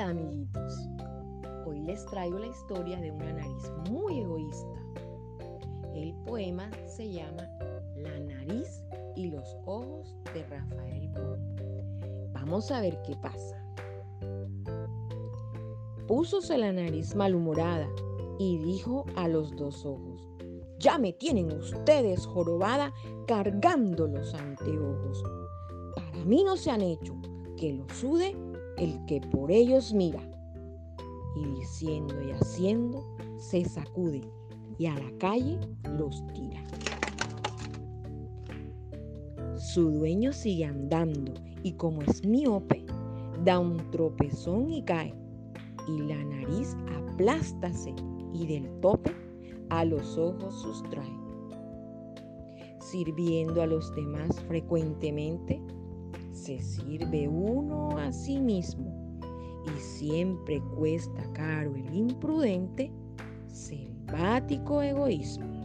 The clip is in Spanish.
amiguitos. Hoy les traigo la historia de una nariz muy egoísta. El poema se llama La nariz y los ojos de Rafael Pombo. Vamos a ver qué pasa. Púsose la nariz malhumorada y dijo a los dos ojos, ya me tienen ustedes jorobada cargando los anteojos. Para mí no se han hecho que lo sude el que por ellos mira. Y diciendo y haciendo, se sacude y a la calle los tira. Su dueño sigue andando y como es miope, da un tropezón y cae. Y la nariz aplástase y del tope a los ojos sustrae. Sirviendo a los demás frecuentemente, se sirve uno a sí mismo y siempre cuesta caro el imprudente selvático egoísmo.